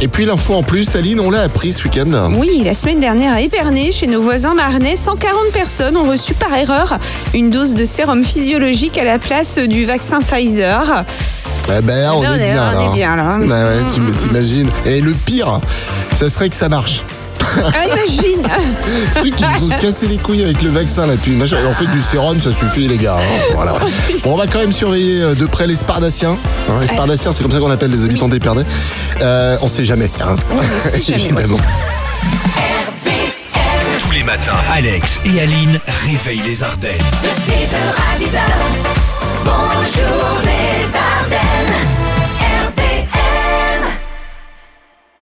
Et puis l'info en plus, Aline, on l'a appris ce week-end. Oui, la semaine dernière à Épernay, chez nos voisins marnais, 140 personnes ont reçu par erreur une dose de sérum physiologique à la place du vaccin Pfizer. Eh ben, on, ben, est on est- bien, on est là. bien, là. Ouais, ouais, t'im- t'imagines. Et le pire, ça serait que ça marche. Ah, imagine Le truc, ils nous ont cassé les couilles avec le vaccin là depuis. machin. Et En fait, du sérum, ça suffit, les gars. hein. Voilà. Bon, on va quand même surveiller euh, de près les Spardaciens. hein. les Spardaciens, c'est comme ça qu'on appelle les habitants d'Épernay. Euh, on sait jamais. Hein. on sait jamais, Évidemment. Tous les matins, Alex et Aline réveillent les Ardennes. De 6h à 10h, bonjour les Ardennes.